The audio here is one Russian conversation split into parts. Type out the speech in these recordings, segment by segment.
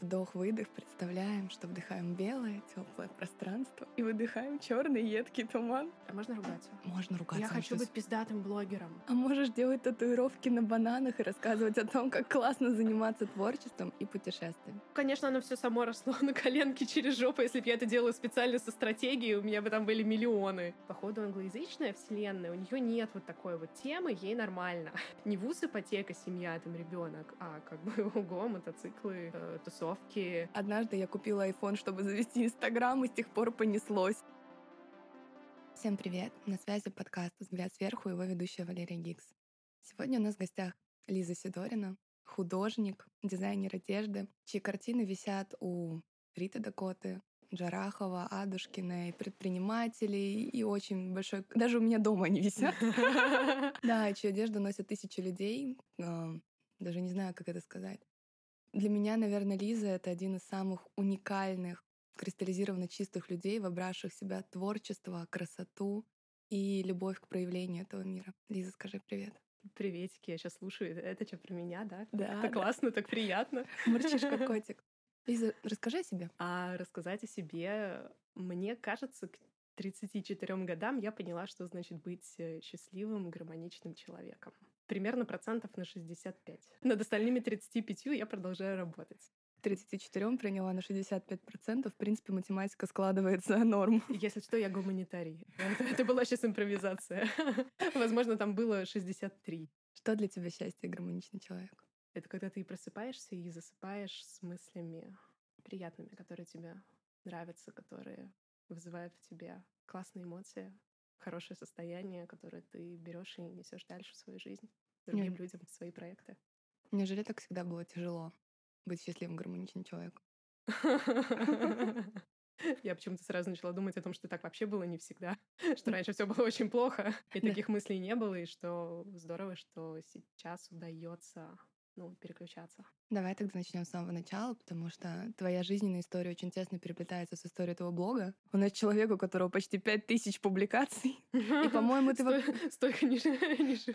Вдох-выдох, представляем, что вдыхаем белое, теплое пространство и выдыхаем черный едкий туман. А можно ругаться? Можно ругаться. Я хочу быть пиздатым блогером. А можешь делать татуировки на бананах и рассказывать о том, как классно заниматься творчеством и путешествием. Конечно, оно все само росло на коленке через жопу. Если бы я это делала специально со стратегией, у меня бы там были миллионы. Походу, англоязычная вселенная, у нее нет вот такой вот темы, ей нормально. Не вуз, ипотека, семья, там ребенок, а как бы ого, мотоциклы, э, тусовки. Однажды я купила iPhone, чтобы завести Инстаграм, и с тех пор понеслось. Всем привет! На связи подкаст «Взгляд сверху» и его ведущая Валерия Гикс. Сегодня у нас в гостях Лиза Сидорина, художник, дизайнер одежды, чьи картины висят у Риты Дакоты, Джарахова, Адушкиной, предпринимателей и очень большой... Даже у меня дома они висят. Да, чью одежду носят тысячи людей. Даже не знаю, как это сказать. Для меня, наверное, Лиза — это один из самых уникальных, кристаллизированно чистых людей, вобравших в себя творчество, красоту и любовь к проявлению этого мира. Лиза, скажи привет. Приветики, я сейчас слушаю. Это, это что, про меня, да? Да, Так да. классно, так приятно. Мурчишь как котик. Лиза, расскажи о себе. А рассказать о себе, мне кажется, к 34 годам я поняла, что значит быть э, счастливым, гармоничным человеком. Примерно процентов на 65. Над остальными 35 я продолжаю работать. К 34 приняла на 65%. В принципе, математика складывается норм. Если что, я гуманитарий. Это, это была сейчас импровизация. Возможно, там было 63. Что для тебя счастье и гармоничный человек? Это когда ты просыпаешься и засыпаешь с мыслями приятными, которые тебе нравятся, которые вызывают в тебе классные эмоции, хорошее состояние, которое ты берешь и несешь дальше в свою жизнь, другим Мгм. людям, свои проекты. Неужели так всегда было тяжело быть счастливым, гармоничным человеком? Я почему-то сразу начала думать о том, что так вообще было не всегда, что раньше все было очень плохо, и таких мыслей не было, и что здорово, что сейчас удается ну, переключаться. Давай тогда начнем с самого начала, потому что твоя жизненная история очень тесно переплетается с историей твоего блога. У нас человек, у которого почти пять тысяч публикаций. И, по-моему, ты... Столько не.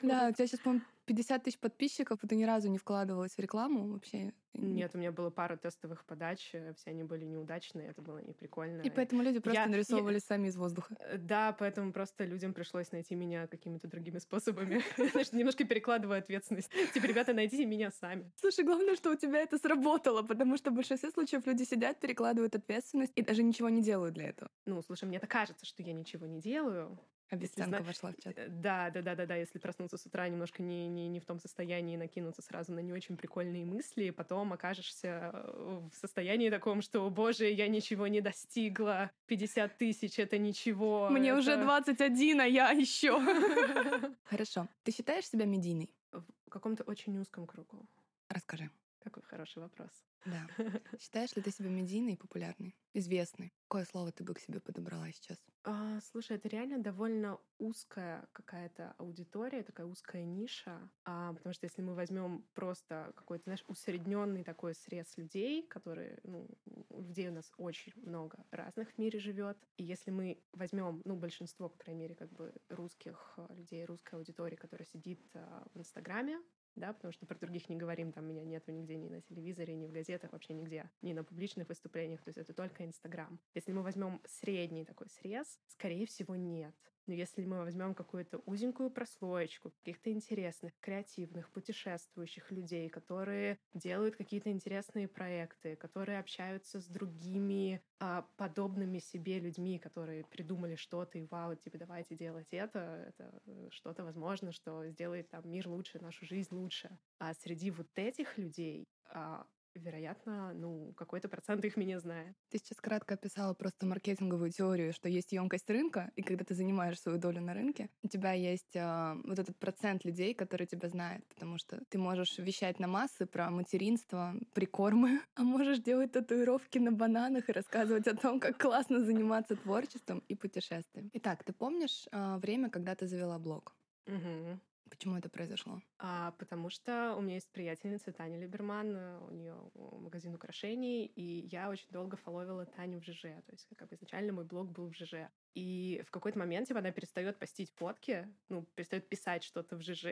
Да, у тебя сейчас, по-моему, 50 тысяч подписчиков, и ты ни разу не вкладывалась в рекламу вообще. Нет, у меня было пара тестовых подач, э, все они были неудачные, это было не прикольно. И поэтому люди просто Я- нарисовывались сами из воздуха. Э, Да, поэтому просто людям пришлось найти меня какими-то другими способами. Немножко перекладываю ответственность. Типа, ребята, найдите меня сами. Слушай, главное, что у тебя это сработало, потому что в большинстве случаев люди сидят, перекладывают ответственность и даже ничего не делают для этого. Ну, слушай, мне так кажется, что я ничего не делаю. Обесценка зна- вошла в чат. Э, Да, да, да, да, да. Если проснуться с утра немножко не, не, не в том состоянии, накинуться сразу на не очень прикольные мысли, потом окажешься э, в состоянии таком, что, боже, я ничего не достигла, 50 тысяч — это ничего. Мне уже это- 21, а я еще. Хорошо. Ты считаешь себя медийной? В каком-то очень узком кругу. Расскажи. Какой хороший вопрос. Да. Считаешь ли ты себя медийной и популярной? Известной? Какое слово ты бы к себе подобрала сейчас? А, слушай, это реально довольно узкая какая-то аудитория, такая узкая ниша, А, потому что если мы возьмем просто какой-то, знаешь, усредненный такой срез людей, которые, ну, людей у нас очень много разных в мире живет, и если мы возьмем, ну, большинство, по крайней мере, как бы русских а, людей, русской аудитории, которая сидит а, в Инстаграме, да, потому что про других не говорим, там меня нету нигде ни на телевизоре, ни в газетах, вообще нигде, ни на публичных выступлениях, то есть это только Инстаграм. Если мы возьмем средний такой срез, скорее всего, нет. Но если мы возьмем какую-то узенькую прослоечку каких-то интересных, креативных, путешествующих людей, которые делают какие-то интересные проекты, которые общаются с другими а, подобными себе людьми, которые придумали что-то и вау, типа давайте делать это, это э, что-то возможно, что сделает там мир лучше, нашу жизнь лучше. А среди вот этих людей а, вероятно, ну, какой-то процент их меня знает. Ты сейчас кратко описала просто маркетинговую теорию, что есть емкость рынка, и когда ты занимаешь свою долю на рынке, у тебя есть э, вот этот процент людей, которые тебя знают, потому что ты можешь вещать на массы про материнство, прикормы, а можешь делать татуировки на бананах и рассказывать о том, как классно заниматься творчеством и путешествием. Итак, ты помнишь э, время, когда ты завела блог? Мгм. Почему это произошло? А, потому что у меня есть приятельница Таня Либерман, э, у нее магазин украшений, и я очень долго фоловила Таню в ЖЖ. То есть, как бы изначально мой блог был в ЖЖ. И в какой-то момент, типа, она перестает постить фотки, ну, перестает писать что-то в ЖЖ,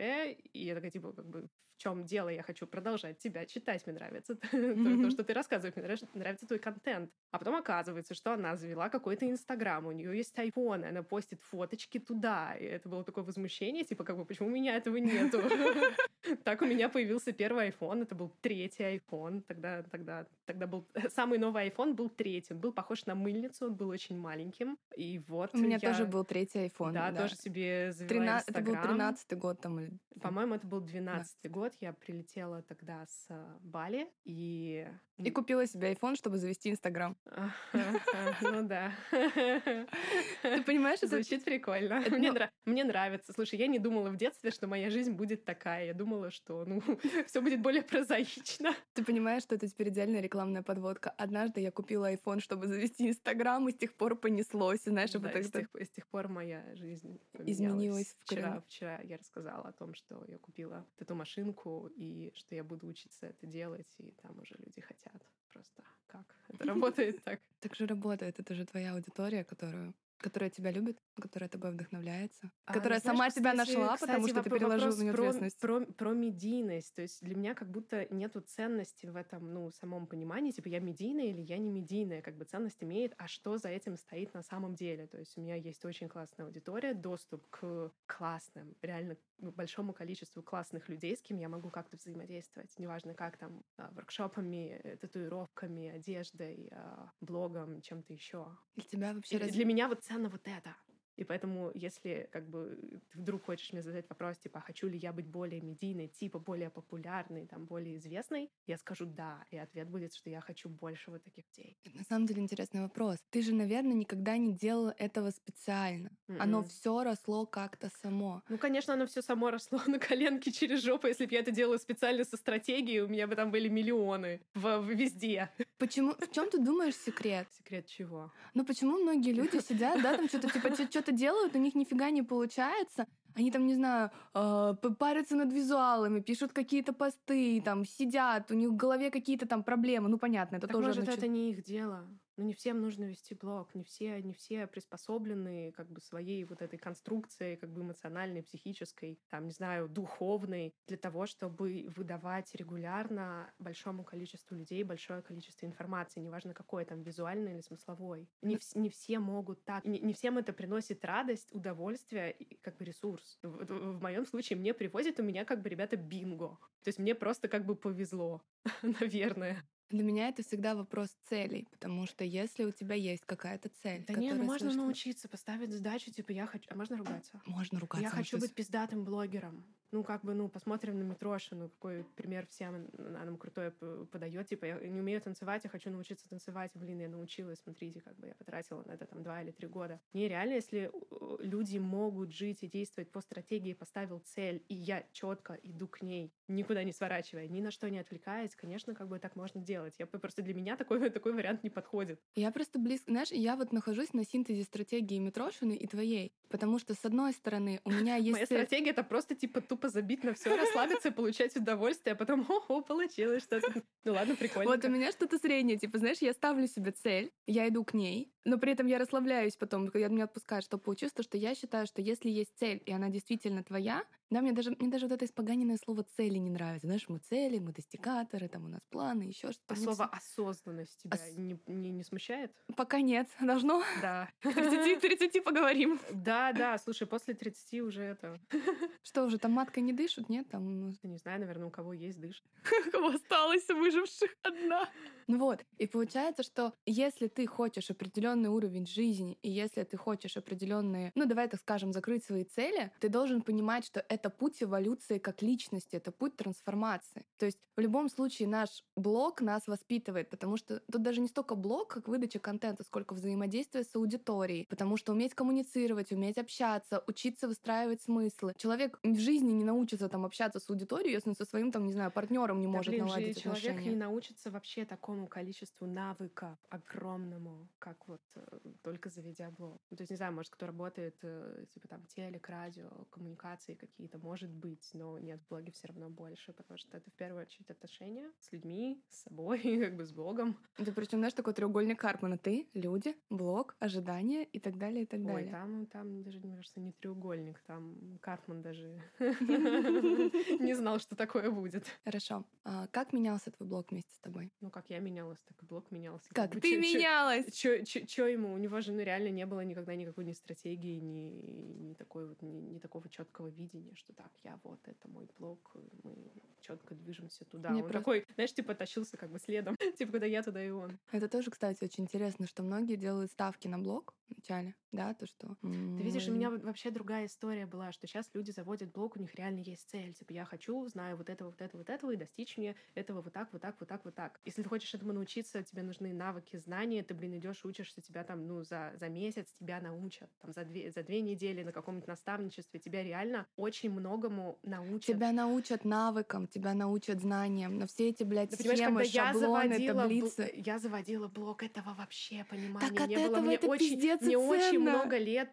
и я такая, типа, как бы, в чем дело? Я хочу продолжать тебя читать, мне нравится то, что ты рассказываешь, мне нравится твой контент. А потом оказывается, что она завела какой-то Инстаграм, у нее есть iPhone, она постит фоточки туда, и это было такое возмущение, типа, как бы, почему у меня этого нету? Так у меня появился первый iPhone, это был третий iPhone, тогда, тогда, тогда был самый новый iPhone был третий, он был похож на мыльницу, он был очень маленьким, и вот У меня я... тоже был третий iPhone. Да, да. тоже себе завела 13, это был. 13 год там. или- По-моему, это был 12 год. Я прилетела тогда с э, Бали и... И купила себе iPhone, чтобы завести Инстаграм. Ну да. Ты понимаешь, это Звучит прикольно. ну- мне нравится. Слушай, я не думала в детстве, что моя жизнь будет такая. Я думала, что ну все будет более прозаично. Ты понимаешь, что это теперь идеальная рекламная подводка. Однажды я купила iPhone, чтобы завести Инстаграм, и с тех пор понеслось. И Знаешь, Да, так с тех, с тех пор моя жизнь поменялась. Изменилась в Вчера, вчера я рассказала о том, что я купила эту машинку и что я буду учиться это делать, и там уже люди хотят. Просто как это работает так. так же работает. Это же твоя аудитория, которую которая тебя любит, которая тобой вдохновляется, А, которая знаешь, сама тебя кстати, нашла, потому кстати, что ты переложил на нее ответственность. Про, про медийность. То есть для меня как будто нету ценности в этом, ну, самом понимании, типа я медийная или я не медийная. Как бы ценность имеет, а что за этим стоит на самом деле. То есть у меня есть очень классная аудитория, доступ к классным, реально большому количеству классных людей, с кем я могу как-то взаимодействовать. Неважно как там, а, воркшопами, э, татуировками, одеждой, а, блогом, чем-то еще. Для тебя вообще И раз- Для меня вот ценно вот это. И поэтому, если как бы ты вдруг хочешь мне задать вопрос, типа, а хочу ли я быть более медийной, типа более популярной, там, более известной, я скажу да. И ответ будет, что я хочу больше вот таких людей. На самом деле интересный вопрос. Ты же, наверное, никогда не делала этого специально. Оно Мгм. все росло как-то само. Ну, конечно, оно все само росло на коленке через жопу. Если бы я это делала специально со стратегией, у меня бы там были миллионы в- везде. Почему? В чем ты думаешь секрет? Секрет чего? Ну почему многие люди сидят, да, там что-то типа что-то делают, у них нифига не получается. Они там, не знаю, э, парятся над визуалами, пишут какие-то посты, там сидят, у них в голове какие-то там проблемы. Ну понятно, это Так тоже может, значит- это не их дело. Ну, не всем нужно вести блог, не все, не все приспособлены как бы своей вот этой конструкцией, как бы эмоциональной, психической, там, не знаю, духовной, для того, чтобы выдавать регулярно большому количеству людей большое количество информации, неважно какой, там, визуальной или смысловой. Не, вс- не все могут так, не, не всем это приносит радость, удовольствие и как бы ресурс. В, в моем случае мне привозят у меня как бы ребята бинго. То есть мне просто как бы повезло, наверное. Для меня это всегда вопрос целей, потому что если у тебя есть какая-то цель, Да не, ну можно совершенно- научиться поставить задачу, типа я хочу... А можно ругаться? Можно ругаться. я хочу быть пиздатым блогером. Ну, как бы, ну, посмотрим на Митроша, ну, какой пример всем она нам крутое п- подает. Типа, я не умею танцевать, я хочу научиться танцевать. Блин, я научилась, смотрите, как бы я потратила на это там два или три года. Не, реально, если э, люди могут жить и действовать по стратегии, поставил цель, и я четко иду к ней, никуда не сворачивая, ни на что не отвлекаясь, конечно, как бы так можно делать. Я просто для меня такой, такой вариант не подходит. Я просто близко, знаешь, я вот нахожусь на синтезе стратегии Митрошины и твоей, потому что с одной стороны у меня есть Моя цель- стратегия это просто типа тупо забить на все, расслабиться, получать удовольствие, а потом, ого, получилось что-то. Ну ладно, прикольно. Вот у меня что-то среднее, типа, знаешь, я ставлю себе цель, я иду к ней, но при этом я расслабляюсь потом, когда меня отпускают, что получилось, то что я считаю, что если есть цель, и она действительно твоя, да, мне даже, мне даже вот это испоганенное слово цели не нравится. Знаешь, мы цели, мы достигаторы, там у нас планы, еще что-то. А слово осознанность тебя Ос- не, не, не смущает? Пока нет. Должно. Да. К 30, 30 поговорим. Да, да, слушай, после 30 уже это... Что уже, там маткой не дышат? Нет, там Не знаю, наверное, у кого есть дышит. кого осталось выживших одна. Ну вот, и получается, что если ты хочешь определенный уровень жизни, и если ты хочешь определенные, ну давай так скажем, закрыть свои цели, ты должен понимать, что это путь эволюции как личности, это путь трансформации. То есть в любом случае наш блог нас воспитывает, потому что тут даже не столько блог, как выдача контента, сколько взаимодействие с аудиторией, потому что уметь коммуницировать, уметь общаться, учиться выстраивать смыслы. Человек в жизни не научится там общаться с аудиторией, если он со своим там, не знаю, партнером не Да, может блин, наладить человек отношения. не научится вообще такому количеству навыков огромному, как вот э, только заведя блог. Ну, то есть, не знаю, может, кто работает, э, типа там телек, радио, коммуникации какие-то, это может быть, но нет, в блоге все равно больше, потому что это в первую очередь отношения с людьми, с собой, как бы с Богом. Это причем, знаешь, такой треугольник Карпмана. Ты, люди, блог, ожидания и так далее, и так далее. Ой, там, там даже, мне кажется, не треугольник, там Карпман даже не знал, что такое будет. Хорошо. А как менялся твой блог вместе с тобой? Ну, как я менялась, так и блог менялся. Как ты менялась? Чё ему? У него же, ну, реально не было никогда никакой ни стратегии, ни, такой вот, ни такого четкого видения, что так, я вот, это мой блог, мы четко движемся туда. Мне он просто... такой, знаешь, типа тащился как бы следом. типа, когда я туда и он. Это тоже, кстати, очень интересно, что многие делают ставки на блог вначале, да, то, что... Ты видишь, у меня вообще другая история была, что сейчас люди заводят блог, у них реально есть цель. Типа, я хочу, знаю вот этого, вот этого, вот этого, и достичь мне этого вот так, вот так, вот так, вот так. Если ты хочешь этому научиться, тебе нужны навыки, знания, ты, блин, идешь, учишься, тебя там, ну, за, за месяц тебя научат, там, за две, за две недели на каком-нибудь наставничестве, тебя реально очень многому научат. Тебя научат навыкам, тебя научат знаниям, но все эти, блядь, да, схемы, шаблоны, я таблицы. Бл- я заводила блог, этого вообще понимания так от не этого было. Мне это очень, мне ценно. очень много лет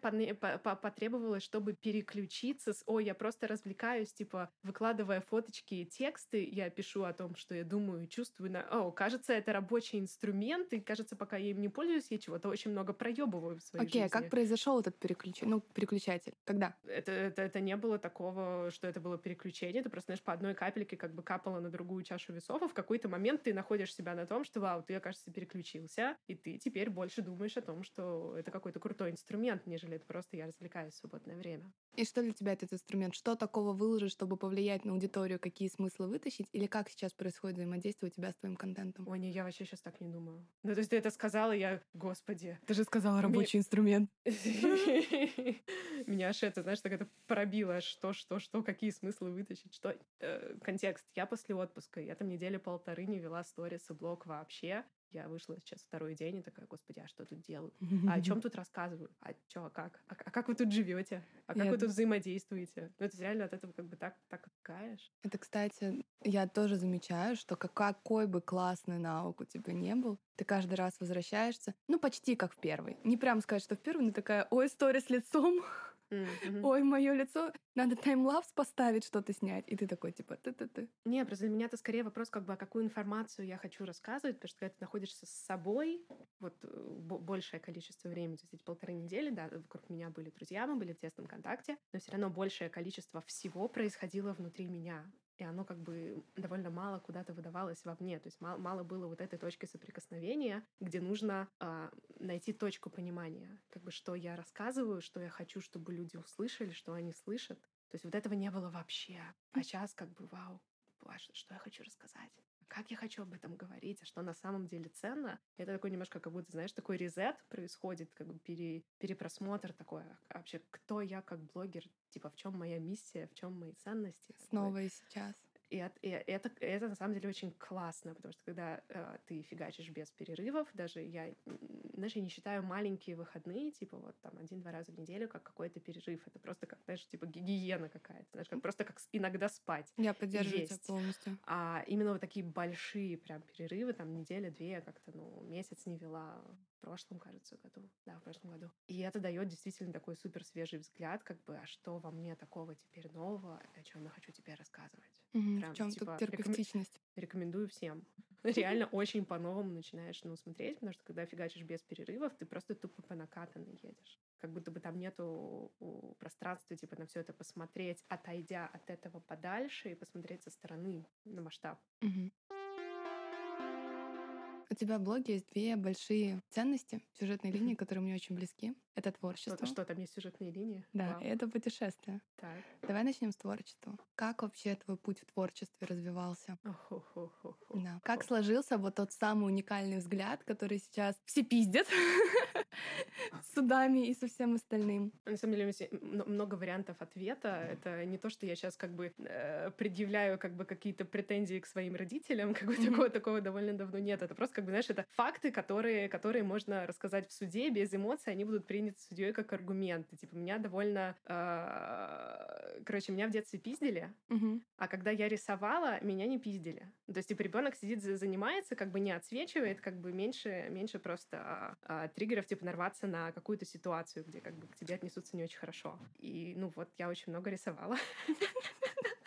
потребовалось, чтобы переключиться с «Ой, я просто развлекаюсь», типа, выкладывая фоточки и тексты, я пишу о том, что я думаю чувствую. На... О, кажется, это рабочий инструмент, и кажется, пока я им не пользуюсь, я чего-то очень много проебываю в своей Окей, жизни. а как произошел этот переключ... ну, переключатель? Когда? Это, это, это не было такого, что это было переключение. Ты просто, знаешь, по одной капельке как бы капала на другую чашу весов, и в какой-то момент ты находишь себя на том, что, вау, ты, кажется, переключился, и ты теперь больше думаешь о том, что это какой-то крутой инструмент, нежели это просто я развлекаюсь в свободное время. И что для тебя этот инструмент? Что такого выложить, чтобы повлиять на аудиторию, какие смыслы вытащить? Или как сейчас происходит взаимодействие у тебя с твоим контентом? Ой, не, я вообще сейчас так не думаю. Ну, то есть ты это сказала, я, господи. Ты же сказала рабочий инструмент. Меня аж это, знаешь, так это пробило, что, что, что, какие смыслы вытащить, что... Э, контекст. Я после отпуска, я там недели полторы не вела сторис и блог вообще. Я вышла сейчас второй день и такая, господи, а что тут делаю? А о чем тут рассказываю? А что, а как? А, а как вы тут живете? А как я... вы тут взаимодействуете? Ну, это реально от этого как бы так, так каешь. Это, кстати, я тоже замечаю, что какой бы классный навык у тебя не был, ты каждый раз возвращаешься, ну, почти как в первый. Не прям сказать, что в первый, но такая, ой, история с лицом, Mm-hmm. Ой, мое лицо, надо таймлапс поставить, что-то снять. И ты такой, типа, ты-ты-ты. Не, просто для меня это скорее вопрос, как бы, а какую информацию я хочу рассказывать, потому что когда ты находишься с собой, вот э, большее количество времени, то есть эти полторы недели, да, вокруг меня были друзья, мы были в тесном контакте, но все равно большее количество всего происходило внутри меня и оно как бы довольно мало куда-то выдавалось вовне. То есть мало, мало было вот этой точки соприкосновения, где нужно э, найти точку понимания, как бы что я рассказываю, что я хочу, чтобы люди услышали, что они слышат. То есть вот этого не было вообще. А сейчас как бы вау, что я хочу рассказать как я хочу об этом говорить, а что на самом деле ценно. Это такой немножко, как будто, знаешь, такой резет происходит, как бы пере, перепросмотр такой, а вообще, кто я как блогер, типа, в чем моя миссия, в чем мои ценности. Снова такой. и сейчас. И, от, и это, это на самом деле очень классно, потому что когда э, ты фигачишь без перерывов, даже я, знаешь, я не считаю маленькие выходные, типа вот там один-два раза в неделю, как какой-то перерыв. Это просто как, знаешь, типа гигиена какая-то, знаешь, как просто как иногда спать. Я поддерживаю тебя полностью. А именно вот такие большие прям перерывы, там неделя-две, как-то, ну, месяц не вела прошлом, кажется, году. Да, в прошлом году. И это дает действительно такой супер свежий взгляд, как бы, а что во мне такого теперь нового, о чем я хочу тебе рассказывать. Угу, Прям, в чем типа, тут терапевтичность? Рекомендую всем. Реально очень по-новому начинаешь ну, смотреть, потому что когда фигачишь без перерывов, ты просто тупо по накатанной едешь. Как будто бы там нету пространства, типа, на все это посмотреть, отойдя от этого подальше и посмотреть со стороны на масштаб. Угу. У тебя в блоге есть две большие ценности, сюжетные линии, которые мне очень близки. Это творчество. Что, что там есть сюжетные линии? Да, Вау. это путешествие. Так. Давай начнем с творчества. Как вообще твой путь в творчестве развивался? Да. Как сложился вот тот самый уникальный взгляд, который сейчас все пиздят судами и со всем остальным? На самом деле, много вариантов ответа. Это не то, что я сейчас как бы э, предъявляю как бы какие-то претензии к своим родителям, как бы такого, такого довольно давно нет. Это просто как бы, знаешь, это факты, которые, которые можно рассказать в суде без эмоций, они будут приняты принят судьей как аргументы. Типа, меня довольно... Э, короче, меня в детстве пиздили, а когда я рисовала, меня не пиздили. То есть, типа, ребенок сидит, занимается, как бы не отсвечивает, как бы меньше, меньше просто а, а, триггеров, типа, типа, нарваться на какую-то ситуацию, где как бы к тебе отнесутся не очень хорошо. И, ну, вот я очень много рисовала.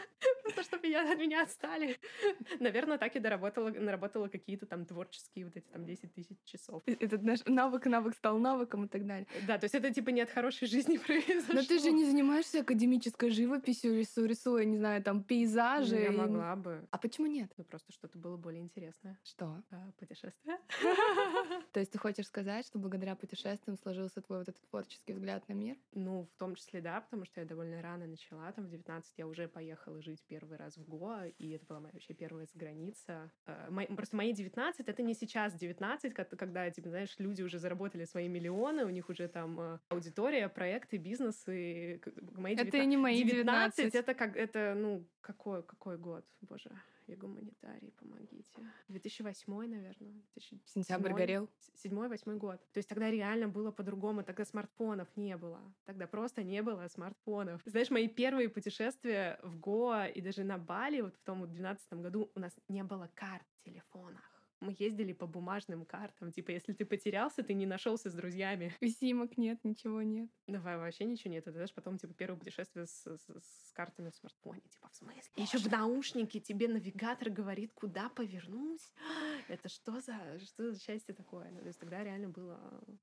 чтобы я, от меня отстали. Наверное, так и доработала, наработала какие-то там творческие вот эти там 10 тысяч часов. Этот наш навык, навык стал навыком и так далее. Да, то есть это типа не от хорошей жизни произошло. Но ты же не занимаешься академической живописью, рису, рисуя, не знаю, там пейзажи. Я могла бы. А почему нет? Ну просто что-то было более интересное. Что? А, путешествие. То есть ты хочешь сказать, что благодаря путешествиям сложился твой вот этот творческий взгляд на мир? Ну, в том числе, да, потому что я довольно рано начала, там в 19 я уже поехала жить первый раз в Гоа, и это была моя вообще первая заграница. Э, мои, просто мои 19 — это не сейчас 19, когда, типа, знаешь, люди уже заработали свои миллионы, у них уже там э, аудитория, проекты, бизнесы. Мои 19, это не мои 19. 19 это как, это, ну, какой, какой год, боже и гуманитарий, помогите. 2008, наверное. 2007, Сентябрь горел. Седьмой, восьмой год. То есть тогда реально было по-другому. Тогда смартфонов не было. Тогда просто не было смартфонов. Знаешь, мои первые путешествия в Гоа и даже на Бали, вот в том вот 12 году, у нас не было карт в телефонах мы ездили по бумажным картам. Типа, если ты потерялся, ты не нашелся с друзьями. Симок нет, ничего нет. Давай, вообще ничего нет. Это знаешь, потом, типа, первое путешествие с, с, с картами в смартфоне. Типа, в смысле? Еще в наушнике тебе навигатор говорит, куда повернуть. Это что за, что за счастье такое? Ну, то есть тогда реально было,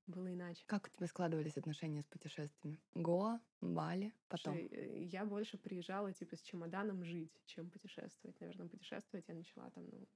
было иначе. Как у тебя складывались отношения с путешествиями? Гоа, Бали, потом? Слушай, э, я больше приезжала, типа, с чемоданом жить, чем путешествовать. Наверное, путешествовать я начала там, ну,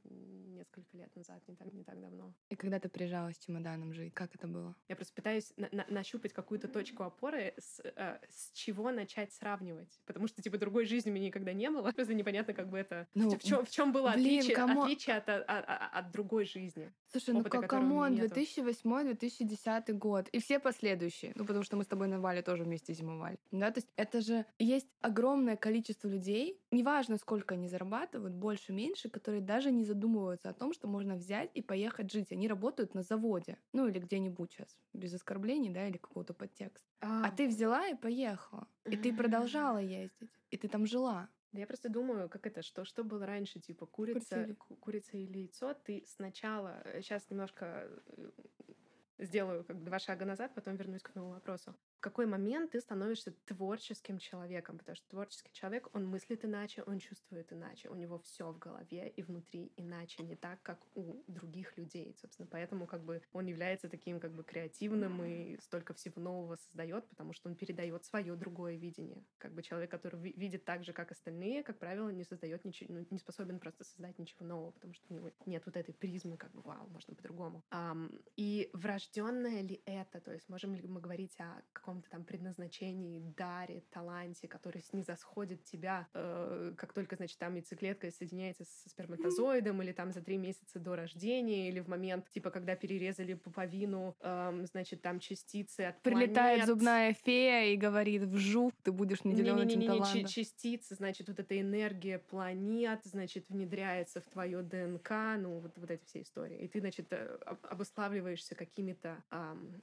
несколько лет назад не так, не так давно. И когда ты приезжала с чемоданом жить, как это было? Я просто пытаюсь на на нащупать какую-то точку опоры, с, э, с чего начать сравнивать. Потому что, типа, другой жизни у меня никогда не было. Просто непонятно, как бы это... Ну, в, чем, в чем было блин, отличие, кому... отличие от, от, от, другой жизни. Слушай, ну как come on, 2008-2010 год. И все последующие. Ну, потому что мы с тобой на Вале тоже вместе зимовали. Да, то есть это же есть огромное количество людей, неважно, сколько они зарабатывают, больше, меньше, которые даже не задумываются о том, что можно взять и поехать жить. Они работают на заводе, ну или где-нибудь сейчас, без оскорблений, да, или какого-то подтекста. А, а ты взяла и поехала, и ты продолжала ездить, и ты там жила. Я просто думаю, как это, что, что было раньше, типа курица, курица или яйцо. Ты сначала, сейчас э, немножко э, сделаю как два шага назад, потом вернусь к твоему вопросу в какой момент ты становишься творческим человеком, потому что творческий человек, он мыслит иначе, он чувствует иначе, у него все в голове и внутри иначе, не так, как у других людей, собственно, поэтому как бы он является таким как бы креативным и столько всего нового создает, потому что он передает свое другое видение, как бы человек, который видит так же, как остальные, как правило, не создает ничего, ну, не способен просто создать ничего нового, потому что у него нет вот этой призмы, как бы, вау, можно по-другому. Um, и врожденное ли это, то есть можем ли мы говорить о каком-то там предназначении, даре, таланте, который снизосходит тебя, э, как только, значит, там яйцеклетка соединяется со сперматозоидом, или там за три месяца до рождения, или в момент, типа, когда перерезали пуповину, э, значит, там частицы от Прилетает планет. зубная фея и говорит, вжух, ты будешь наделен этим талантом. Частицы, значит, вот эта энергия планет, значит, внедряется в твое ДНК, ну, вот, вот эти все истории. И ты, значит, э, обуславливаешься какими-то,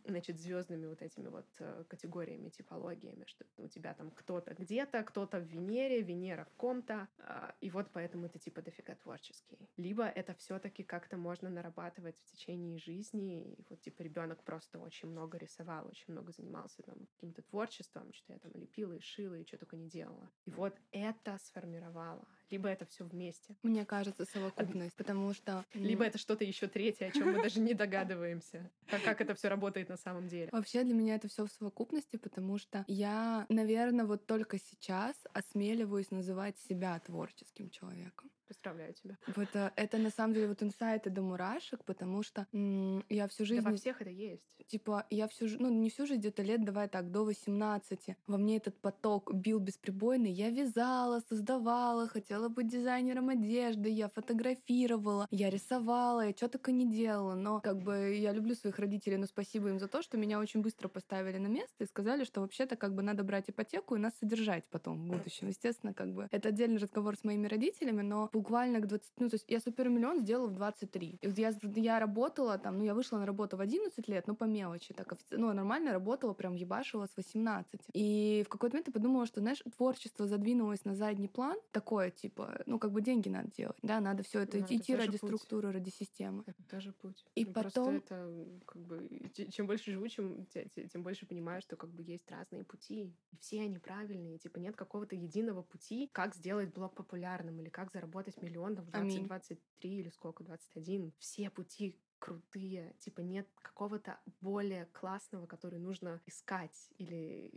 значит, звездными вот этими вот э, категориями, типологиями, что у тебя там кто-то где-то, кто-то в Венере, Венера в ком-то, а, и вот поэтому ты типа дофига творческий. Либо это все-таки как-то можно нарабатывать в течение жизни, и вот типа ребенок просто очень много рисовал, очень много занимался там каким-то творчеством, что я там лепила и шила и что только не делала. И вот это сформировало либо это все вместе. Мне кажется, совокупность, потому что... Либо это что-то еще третье, о чем мы даже не догадываемся. Как, это все работает на самом деле. Вообще для меня это все в совокупности, потому что я, наверное, вот только сейчас осмеливаюсь называть себя творческим человеком. Поздравляю тебя. Вот э, это на самом деле вот инсайты до мурашек, потому что м- я всю жизнь... Да во всех это есть. Типа я всю жизнь, ну не всю жизнь, где-то лет, давай так, до 18. Во мне этот поток бил бесприбойный. Я вязала, создавала, хотела быть дизайнером одежды, я фотографировала, я рисовала, я что только не делала. Но как бы я люблю своих родителей, но спасибо им за то, что меня очень быстро поставили на место и сказали, что вообще-то как бы надо брать ипотеку и нас содержать потом в будущем. Естественно, как бы это отдельный разговор с моими родителями, но буквально к 20... Ну, то есть я супермиллион сделала в 23. И вот я, я работала там, ну, я вышла на работу в 11 лет, ну, по мелочи, так, ну, нормально работала, прям ебашила с 18. И в какой-то момент я подумала, что, знаешь, творчество задвинулось на задний план, такое, типа, ну, как бы деньги надо делать, да, надо все это Ну, это идти ради путь. структуры, ради системы. Это тоже путь. И Ну, потом- это как бы чем больше живу, чем те- те- тем больше понимаю, что как бы есть разные пути, и все они правильные. Типа нет какого-то единого пути, как сделать блог популярным или как заработать миллион там, в Аминь. 2023 или сколько, 21. Все пути крутые. Типа нет какого-то более классного, который нужно искать или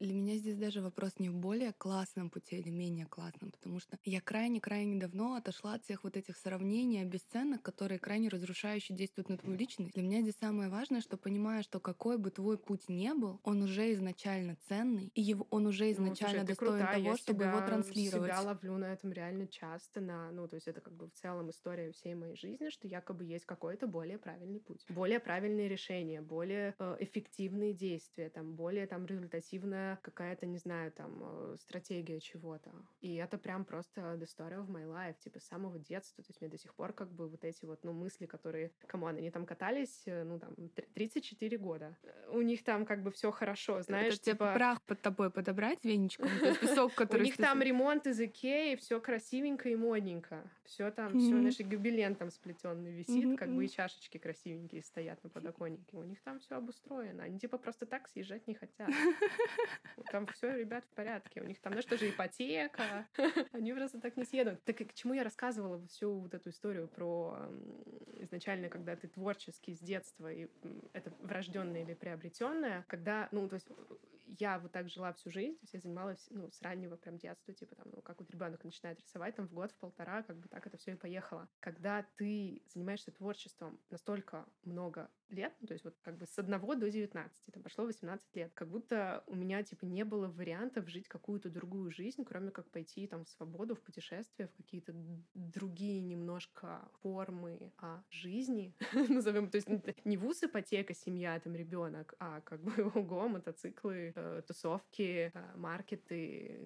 Для меня здесь даже вопрос не в более классном пути или менее классном, потому что я крайне-крайне давно отошла от всех вот этих сравнений обесценок, которые крайне разрушающе действуют на твою личность. Для меня здесь самое важное, что понимая, что какой бы твой путь не был, он уже изначально ценный, и его, он уже Ну, слушай, изначально достоин крутая, того, я чтобы его себя- транслировать. себя ловлю на этом реально часто, на, ну, то есть это как бы в целом история всей моей жизни, что якобы есть какой-то более правильный путь, более правильные решения, более э, эффективные действия, там, более там результативная какая-то, не знаю, там, э, стратегия чего-то. И это прям просто the story of my life, типа, с самого детства. То есть мне до сих пор как бы вот эти вот, ну, мысли, которые, come on, они там катались, э, ну, там, тр- 34 года. Э, У них там как бы все хорошо, знаешь, это типа... прах под тобой подобрать веничком, песок, У который... них ты- там ремонт из Икеи, все красивенько и модненько. Все там, все, знаешь, гобелен там сплетенный висит, как бы и чашечки красивенькие стоят на подоконнике. У них там все обустроено. Они типа просто так съезжать не хотят. Там все, ребят, в порядке. У них там, знаешь, тоже ипотека. Они просто так не съедут. Так и к чему я рассказывала всю вот эту историю про изначально, когда ты творческий с детства, и это врожденное или приобретенное, когда, ну, то есть я вот так жила всю жизнь, то есть я занималась, ну, с раннего прям детства, типа там, ну, как вот ребенок начинает рисовать, там, в год, в полтора, как бы так это все и поехало. Когда ты занимаешься творчеством настолько много лет, ну, то есть вот как бы с одного до 19, там, прошло 18 лет, как будто у меня, типа, не было вариантов жить какую-то другую жизнь, кроме как пойти там в свободу, в путешествия, в какие-то другие немножко формы а, жизни, назовем, то есть не вуз, ипотека, семья, там, ребенок, а как бы, ого, мотоциклы, тусовки, э, маркеты,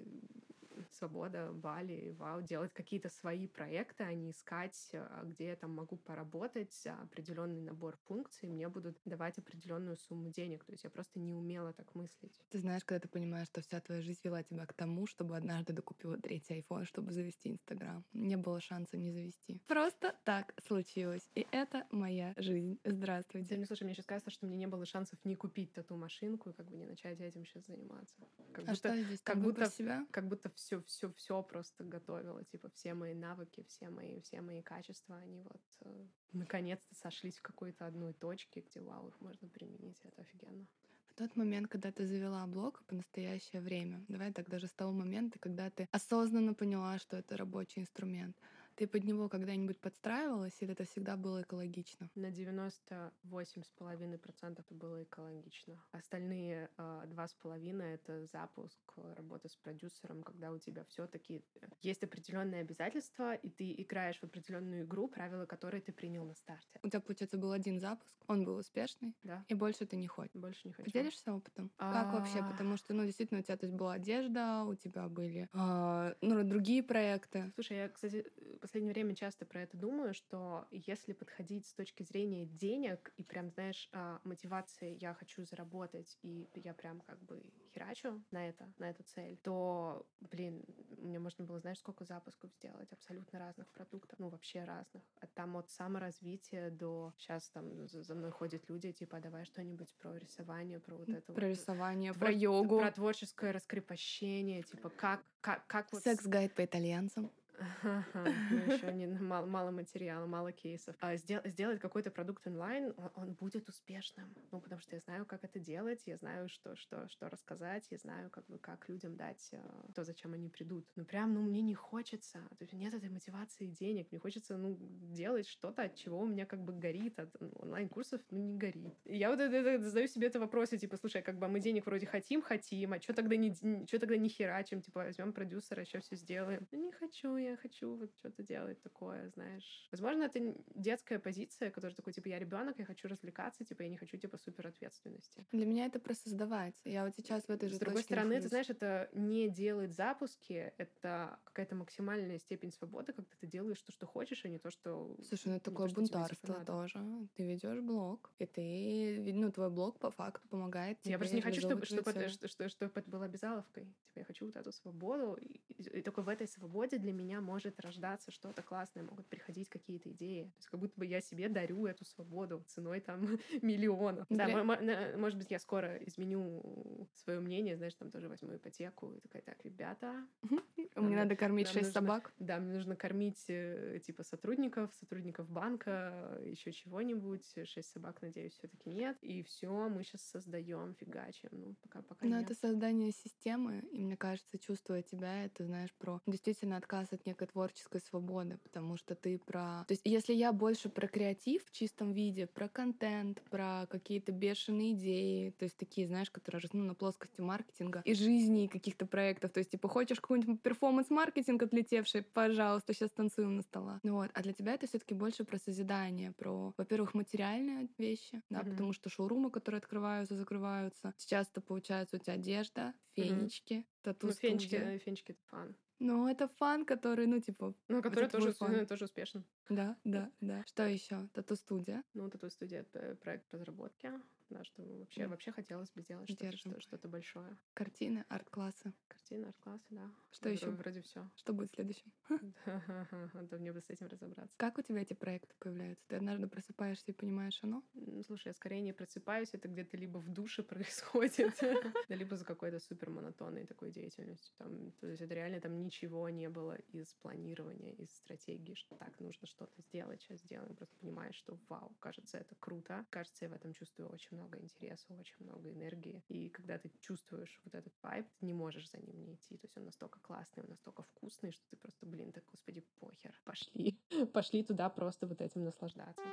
свобода, Бали, вау, делать какие-то свои проекты, а не искать, а, где я там могу поработать за определенный набор функций, мне будут давать определенную сумму денег. То есть я просто не умела так мыслить. Ты знаешь, когда ты понимаешь, что вся твоя жизнь вела тебя к тому, чтобы однажды докупила третий iPhone, чтобы завести Инстаграм. Не было шанса не завести. Просто так случилось. И это моя жизнь. Здравствуйте. Ты, слушай, мне сейчас кажется, что мне не было шансов не купить тату-машинку и как бы не начать этим сейчас заниматься. Как А будто, что здесь? как будто себя? как будто все, все, все просто готовила. Типа все мои навыки, все мои, все мои качества, они вот э, наконец-то сошлись в какой-то одной точке, где вау, их можно применить. Это офигенно. В тот момент, когда ты завела блог по настоящее время, давай так даже с того момента, когда ты осознанно поняла, что это рабочий инструмент, ты под него когда-нибудь подстраивалась, или это всегда было экологично? На 98,5% это было экологично. Остальные а, два с половиной это запуск, э, работа с продюсером, когда у тебя все-таки есть определенные обязательства, и ты играешь в определенную игру, правила которой ты принял на старте. У тебя, получается, был один запуск, он был успешный, Да, и больше ты не хочешь. больше не хочу. Поделишься опытом? Как вообще? А. Потому что, ну, действительно, у тебя то есть, была одежда, у тебя были а, ну, другие проекты. Слушай, я, кстати, последнее время часто про это думаю, что если подходить с точки зрения денег и прям, знаешь, а, мотивации «я хочу заработать», и я прям как бы херачу на это, на эту цель, то, блин, мне можно было, знаешь, сколько запусков сделать абсолютно разных продуктов, ну, вообще разных. От там от саморазвития до... Сейчас там за мной ходят люди, типа, «А давай что-нибудь про рисование, про вот это Про вот, рисование, твор- про йогу. Про творческое раскрепощение, типа, как, как, как вот... Секс-гайд по итальянцам. Еще не мало, мало материала, мало кейсов. А сдел- сделать какой-то продукт онлайн, он, он будет успешным. Ну, потому что я знаю, как это делать, я знаю, что, что, что рассказать, я знаю, как бы, как людям дать э, то, зачем они придут. Ну, прям, ну, мне не хочется. То есть нет этой мотивации денег. Мне хочется, ну, делать что-то, от чего у меня как бы горит. От онлайн-курсов, ну, не горит. И я вот это, это- задаю себе это вопросы, типа, слушай, как бы мы денег вроде хотим, хотим, а что тогда не, что тогда не херачим, типа, возьмем продюсера, еще все сделаем. Ну, не хочу я хочу вот что-то делать такое, знаешь. Возможно, это детская позиция, которая такой, типа, я ребенок, я хочу развлекаться, типа, я не хочу, типа, супер ответственности. Для меня это про создавать. Я вот сейчас в этой же С другой стороны, ты знаешь, это не делать запуски, это какая-то максимальная степень свободы, когда ты делаешь то, что хочешь, а не то, что... Слушай, ну это такое то, бунтарство тоже. Ты ведешь блог, и ты, ну, твой блог по факту помогает тебе Я просто не хочу, чтобы, чтобы, это, что, что, чтобы это было обязаловкой. Типа, я хочу вот эту свободу, и, и только в этой свободе для меня может рождаться что-то классное, могут приходить какие-то идеи. То есть как будто бы я себе дарю эту свободу ценой там миллионов. Да, для... может быть, я скоро изменю свое мнение, знаешь, там тоже возьму ипотеку и такая, так, ребята... Мне надо кормить шесть собак. Да, мне нужно кормить э, типа сотрудников, сотрудников банка, еще чего-нибудь. Шесть собак, надеюсь, все-таки нет. И все, мы сейчас создаем, фигачим. Ну, пока, пока Но нет. это создание системы, и мне кажется, чувствуя тебя, это, знаешь, про действительно отказ от некой творческой свободы, потому что ты про... То есть если я больше про креатив в чистом виде, про контент, про какие-то бешеные идеи, то есть такие, знаешь, которые ну, на плоскости маркетинга и жизни, и каких-то проектов. То есть, типа, хочешь какой-нибудь перформанс-маркетинг отлетевший, пожалуйста, сейчас танцуем на столах. Ну вот. А для тебя это все таки больше про созидание, про, во-первых, материальные вещи, да, mm-hmm. потому что шоурумы, которые открываются, закрываются. Сейчас это получается у тебя одежда, фенечки, mm-hmm. тату Ну, фенечки, фенечки — это fun. Ну, это fun, который, ну, типа... Ну, который тоже, fun. тоже успешен. Да, да, да. Что еще? Тату-студия? Ну, тату-студия — это проект разработки да, что вообще, mm. вообще хотелось бы сделать что-то, что, что-то большое. Картины, арт-классы. Картины, арт-классы, да. Что еще? Вроде все. Что будет следующим? Да, мне бы с этим разобраться. Как у тебя эти проекты появляются? Ты однажды просыпаешься и понимаешь оно? Слушай, я скорее не просыпаюсь, это где-то либо в душе происходит, либо за какой-то супер монотонной такой деятельностью. Там, то есть это реально там ничего не было из планирования, из стратегии, что так, нужно что-то сделать, сейчас сделаем. Просто понимаешь, что вау, кажется, это круто. Кажется, я в этом чувствую очень много интереса, очень много энергии. И когда ты чувствуешь вот этот вайб, ты не можешь за ним не идти. То есть он настолько классный, он настолько вкусный, что ты просто, блин, так, господи, похер. Пошли. Пошли туда просто вот этим наслаждаться.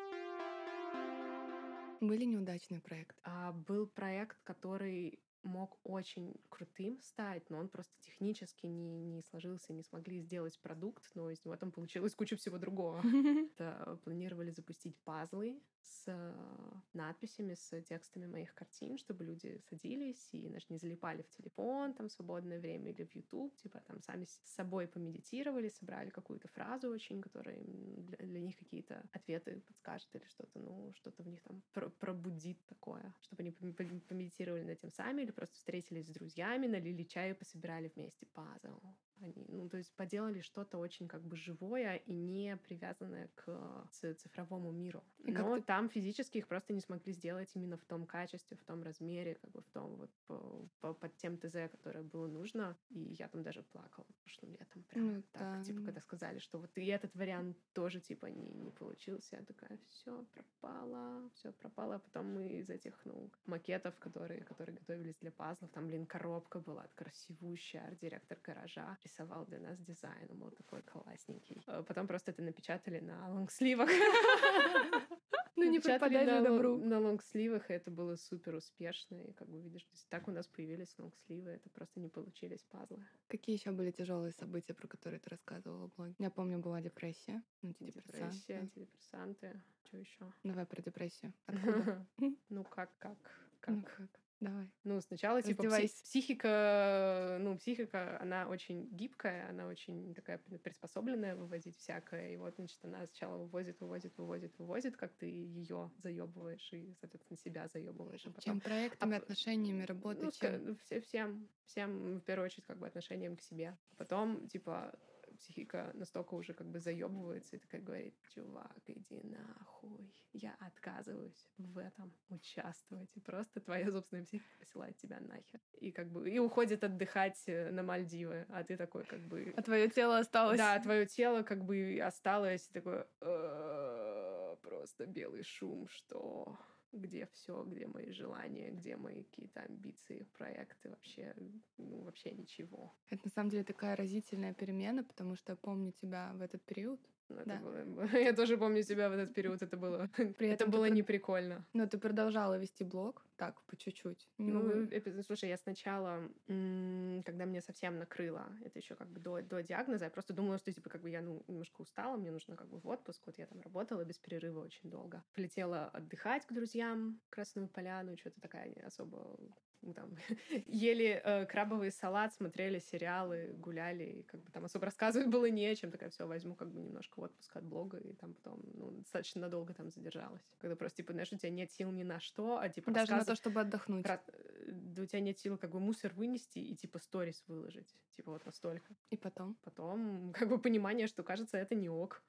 Были неудачные проекты? А, был проект, который мог очень крутым стать, но он просто технически не, не сложился, не смогли сделать продукт, но из него там получилось куча всего другого. Планировали запустить пазлы с э, надписями, с текстами моих картин, чтобы люди садились и знаешь, не залипали в телефон там в свободное время или в YouTube, типа там сами с собой помедитировали, собрали какую-то фразу очень, которая для, для них какие-то ответы подскажет или что-то, ну, что-то в них там пробудит такое, чтобы они помедитировали над этим сами или просто встретились с друзьями, налили чаю, пособирали вместе пазл. Они, ну, то есть поделали что-то очень как бы живое и не привязанное к цифровому миру. И Но ты... там физически их просто не смогли сделать именно в том качестве, в том размере, как бы в том вот по, по, под тем ТЗ, которое было нужно. И я там даже плакала прошлым летом. Прям ну, так, да. типа, когда сказали, что вот и этот вариант тоже типа не, не получился. Я такая, все пропало, все пропало. А потом мы из этих, ну, макетов, которые, которые готовились для пазлов, там, блин, коробка была красивущая, арт-директор гаража рисовал для нас дизайн, он был такой классненький. А потом просто это напечатали на лонгсливах. Ну, не попадай на добру. На лонгсливах, это было супер успешно. И, как бы, видишь, так у нас появились лонгсливы, это просто не получились пазлы. Какие еще были тяжелые события, про которые ты рассказывала в блоге? Я помню, была депрессия, антидепрессанты. Депрессия, антидепрессанты. Что еще? Давай про депрессию. Ну, как, как? Ну, как? Давай. Ну, сначала, типа, пси- психика, ну, психика, она очень гибкая, она очень такая приспособленная вывозить всякое. И вот, значит, она сначала вывозит, вывозит, вывозит, вывозит, как ты ее заебываешь и, соответственно, себя заебываешь. А потом... Чем проектами, а, отношениями, работой, ну, чем? Всем, всем, в первую очередь, как бы отношением к себе. Потом, типа, психика настолько уже как бы заебывается и такая говорит, чувак, иди нахуй, я отказываюсь в этом участвовать. И просто твоя собственная психика посылает тебя нахер. И как бы и уходит отдыхать э, на Мальдивы, а ты такой как бы... А твое тело осталось. Да, твое тело как бы осталось такое «Э, просто белый шум, что где все, где мои желания, где мои какие-то амбиции, проекты, вообще, ну, вообще ничего. Это на самом деле такая разительная перемена, потому что я помню тебя в этот период, Это Да. было- Я тоже помню себя в этот период, это было, При это ты было прод- не прикольно. Но ты продолжала вести блог так, по чуть-чуть. Ну, Ну, слушай, я сначала, когда меня совсем накрыло, это еще как бы до, до диагноза, я просто думала, что типа как бы я ну, немножко устала, мне нужно как бы в отпуск. Вот я там работала без перерыва очень долго. Полетела отдыхать к друзьям в Красную Поляну, что-то такая особо мы там ели э, крабовый салат, смотрели сериалы, гуляли, и как бы там особо рассказывать было не о чем. Такая, все, возьму как бы немножко отпуска от блога, и там потом, ну, достаточно надолго там задержалась. Когда просто, типа, знаешь, у тебя нет сил ни на что, а типа даже на то, чтобы отдохнуть. Э, да у тебя нет сил как бы мусор вынести и типа сторис выложить. Типа вот настолько. И потом. Потом как бы понимание, что кажется, это не ок.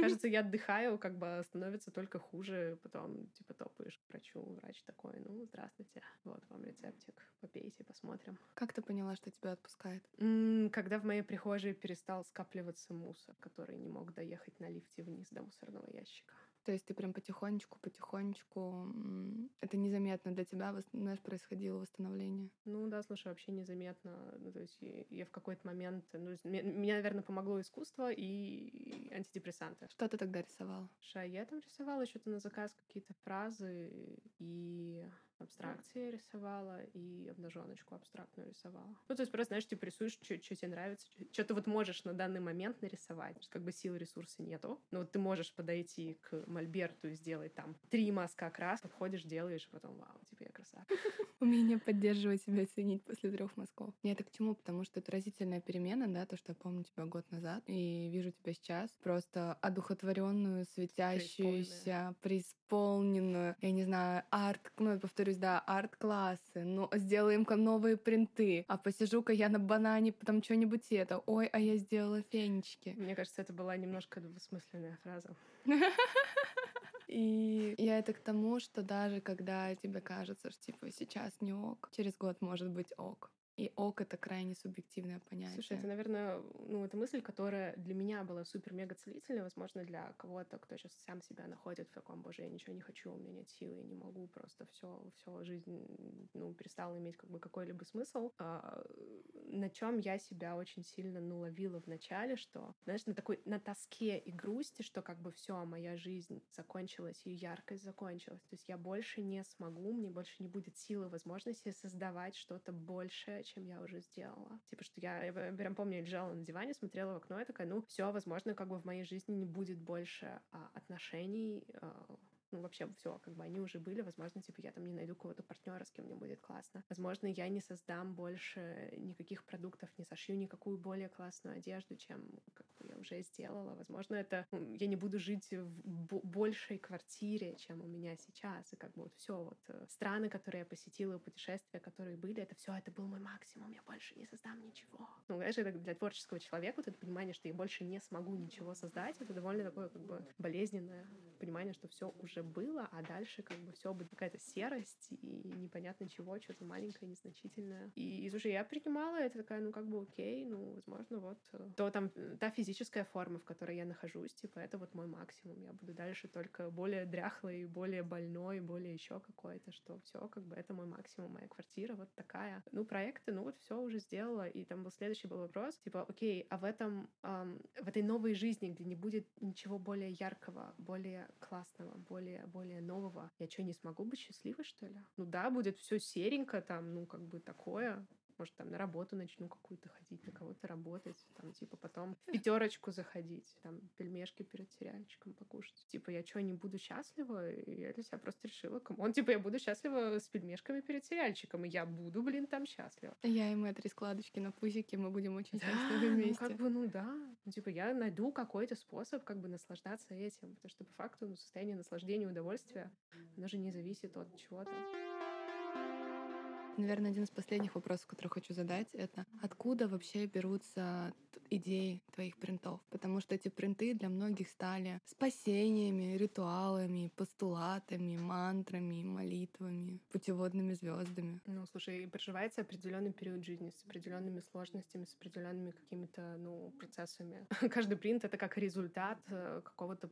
Кажется, я отдыхаю, как бы становится только хуже. Потом типа топаешь к врачу, врач такой, ну, здравствуйте, вот вам рецептик, попейте, посмотрим. Как ты поняла, что тебя отпускает? Когда в моей прихожей перестал скапливаться мусор, который не мог доехать на лифте вниз до мусорного ящика. То есть ты прям потихонечку, потихонечку... Это незаметно для тебя, знаешь, происходило восстановление. Ну да, слушай, вообще незаметно. Ну, то есть я, в какой-то момент... Ну, ме- меня, наверное, помогло искусство и антидепрессанты. Что ты тогда рисовала? Ша, я там рисовала что-то на заказ, какие-то фразы и абстракции рисовала, и обнаженочку абстрактную рисовала. Ну, то есть просто, знаешь, типа рисуешь, что тебе нравится, что ты вот можешь на данный момент нарисовать. Как бы силы ресурса нету. Но вот ты можешь подойти к мольберту и сделать там три мазка крас, подходишь, делаешь, и потом, вау, типа я красавчик. Умение поддерживать себя, ценить после трех мазков. Я это к чему? Потому что это разительная перемена, да, то, что я помню тебя год назад и вижу тебя сейчас, просто одухотворенную, светящуюся, преисполненную, я не знаю, арт, ну, я повторюсь, да, арт-классы, ну, сделаем-ка новые принты, а посижу-ка я на банане, потом что-нибудь это, ой, а я сделала фенечки. Мне кажется, это была немножко двусмысленная фраза. И я это к тому, что даже когда тебе кажется, что типа сейчас не ок, через год может быть ок. И ок это крайне субъективное понятие. Слушай, это, наверное, ну, это мысль, которая для меня была супер-мега целительной, возможно, для кого-то, кто сейчас сам себя находит в таком, боже, я ничего не хочу, у меня нет силы, я не могу, просто все, все жизнь, ну, перестала иметь как бы какой-либо смысл. А, на чем я себя очень сильно, ну, ловила в начале, что, знаешь, на такой, на тоске и грусти, что как бы все, моя жизнь закончилась, ее яркость закончилась, то есть я больше не смогу, мне больше не будет силы, возможности создавать что-то большее, чем я уже сделала. Типа, что я, я прям помню, лежала на диване, смотрела в окно и такая, ну, все, возможно, как бы в моей жизни не будет больше а, отношений, а, ну, вообще все, как бы они уже были, возможно, типа, я там не найду кого-то партнера, с кем мне будет классно. Возможно, я не создам больше никаких продуктов, не сошью никакую более классную одежду, чем я уже сделала. Возможно, это я не буду жить в бо- большей квартире, чем у меня сейчас. И как бы вот все вот э, страны, которые я посетила, путешествия, которые были, это все, это был мой максимум. Я больше не создам ничего. Ну, знаешь, это для творческого человека вот это понимание, что я больше не смогу ничего создать, это довольно такое как бы болезненное понимание, что все уже было, а дальше как бы все будет какая-то серость и непонятно чего, что-то маленькое, незначительное. И, и слушай, я принимала это такая, ну как бы окей, ну возможно вот э, то там та физическая форма, в которой я нахожусь, типа это вот мой максимум. Я буду дальше только более дряхлой, более больной, более еще какой-то, что все как бы это мой максимум, моя квартира вот такая. Ну проекты, ну вот все уже сделала, и там был следующий был вопрос, типа окей, а в этом ам, в этой новой жизни, где не будет ничего более яркого, более классного, более более нового, я что не смогу быть счастливой что ли? Ну да, будет все серенько там, ну как бы такое. Может, там на работу начну какую-то ходить, на кого-то работать, там, типа, потом в пятерочку заходить, там, пельмешки перед сериальчиком покушать. Типа, я что, не буду счастлива? И я для себя просто решила, он, типа, я буду счастлива с пельмешками перед сериальчиком, и я буду, блин, там счастлива. Я мы три складочки на пузике, мы будем очень Да, счастливы ну вместе. как бы, ну да. Ну, Типа я найду какой-то способ как бы наслаждаться этим, потому что по факту ну, состояние наслаждения и удовольствия, оно же не зависит от чего-то. Наверное, один из последних вопросов, который хочу задать, это откуда вообще берутся идеи твоих принтов? Потому что эти принты для многих стали спасениями, ритуалами, постулатами, мантрами, молитвами, путеводными звездами. Ну, слушай, проживается определенный период жизни с определенными сложностями, с определенными какими-то, ну, процессами. Каждый принт — это как результат э, какого-то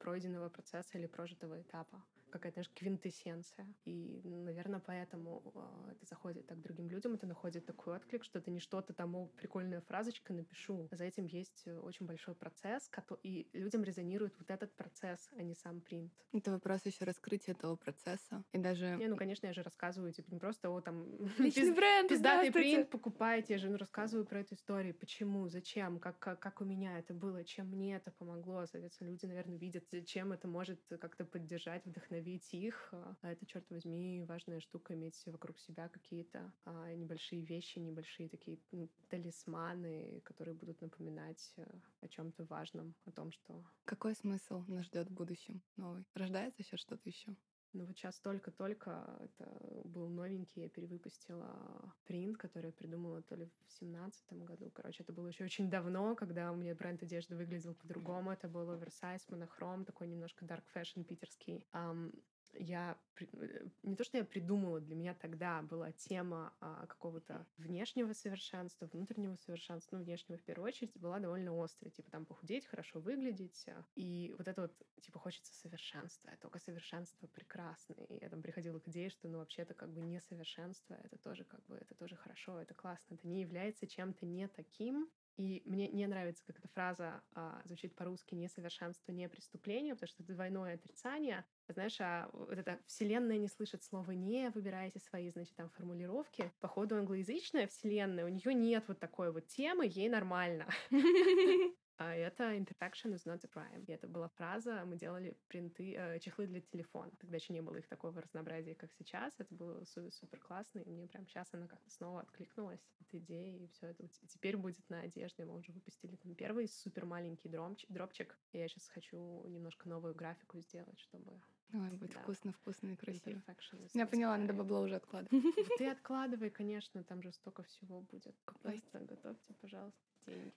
пройденного процесса или прожитого этапа. Какая-то, знаешь, квинтэссенция. И, наверное, поэтому э, это заходит так другим людям, это находит такой отклик, что это не что-то там, о, прикольная фразочка, напишу. За этим есть очень большой процесс, и людям резонирует вот этот процесс, а не сам принт. Это вопрос еще раскрытия этого процесса. И даже... Не, ну, конечно, я же рассказываю, типа, не просто, о, там... Личный бренд, Пиздатый принт покупайте, я же ну, рассказываю про эту историю, почему, зачем, как, как, как у меня это было, чем мне это помогло. Соответственно, люди, наверное, видят, чем это может как-то поддержать, вдохновить их. А это, черт возьми, важная штука иметь вокруг себя какие-то а, небольшие вещи, небольшие такие ну, талисманы, которые будут напоминать э, о чем-то важном, о том, что... Какой смысл нас ждет в будущем новый? Рождается сейчас что-то еще? Ну вот сейчас только-только это был новенький, я перевыпустила принт, который я придумала то ли в семнадцатом году. Короче, это было еще очень давно, когда у меня бренд одежды выглядел по-другому. Это был оверсайз, монохром, такой немножко dark fashion питерский. Um, я э, не то, что я придумала, для меня тогда была тема а, какого-то внешнего совершенства, внутреннего совершенства, ну, внешнего в первую очередь, была довольно острая. Типа там похудеть, хорошо выглядеть. А, и вот это вот, типа, хочется совершенства. Только совершенство прекрасно. И я там приходила к идее, что, ну, вообще это как бы не совершенство, это тоже как бы, это тоже хорошо, это классно. Это не является чем-то не таким, и мне не нравится, как эта фраза а, звучит по-русски «несовершенство, не преступление», потому что это двойное отрицание. Знаешь, а вот эта вселенная не слышит слова «не», выбирайте свои, значит, там формулировки. Походу, англоязычная вселенная, у нее нет вот такой вот темы, ей нормально. А это imperfection is not a crime. И это была фраза, мы делали принты, э, чехлы для телефона. Тогда еще не было их такого разнообразия, как сейчас. Это было супер, супер классно, и мне прям сейчас она как-то снова откликнулась, эта идея, и все это теперь будет на одежде. Мы уже выпустили там первый супер маленький дропчик, дропчик, и я сейчас хочу немножко новую графику сделать, чтобы Ой, будет да. вкусно, вкусно и красиво. Я поняла, надо бабло уже откладывать. Ты откладывай, конечно, там же столько всего будет. Просто готовьте, пожалуйста, деньги.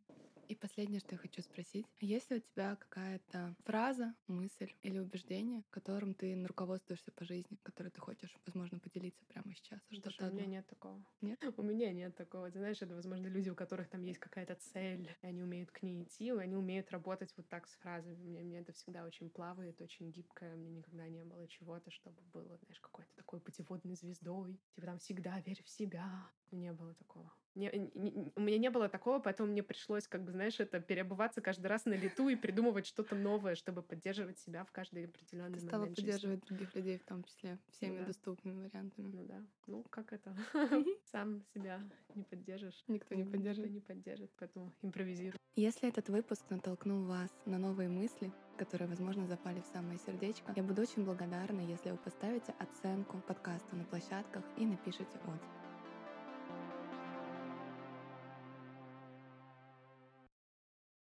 И последнее, что я хочу спросить. Есть ли у тебя какая-то фраза, мысль или убеждение, которым ты руководствуешься по жизни, которой ты хочешь, возможно, поделиться прямо сейчас? Что-то у меня нет такого. Нет? У меня нет такого. Ты знаешь, это, возможно, люди, у которых там есть какая-то цель, и они умеют к ней идти, и они умеют работать вот так с фразами. Мне, мне это всегда очень плавает, очень гибкое. Мне никогда не было чего-то, чтобы было, знаешь, какой-то такой путеводной звездой. Типа там всегда верь в себя. Не было такого. Не, не, у меня не было такого, поэтому мне пришлось, как бы, знаешь, это переобуваться каждый раз на лету и придумывать что-то новое, чтобы поддерживать себя в каждый определенный Ты момент. стала поддерживать жизни. других людей, в том числе, всеми ну, да. доступными вариантами. Ну да. Ну, как это? Сам себя не поддержишь. Никто не поддержит. Никто не поддержит, поэтому импровизируй. Если этот выпуск натолкнул вас на новые мысли, которые, возможно, запали в самое сердечко, я буду очень благодарна, если вы поставите оценку подкасту на площадках и напишите отзыв.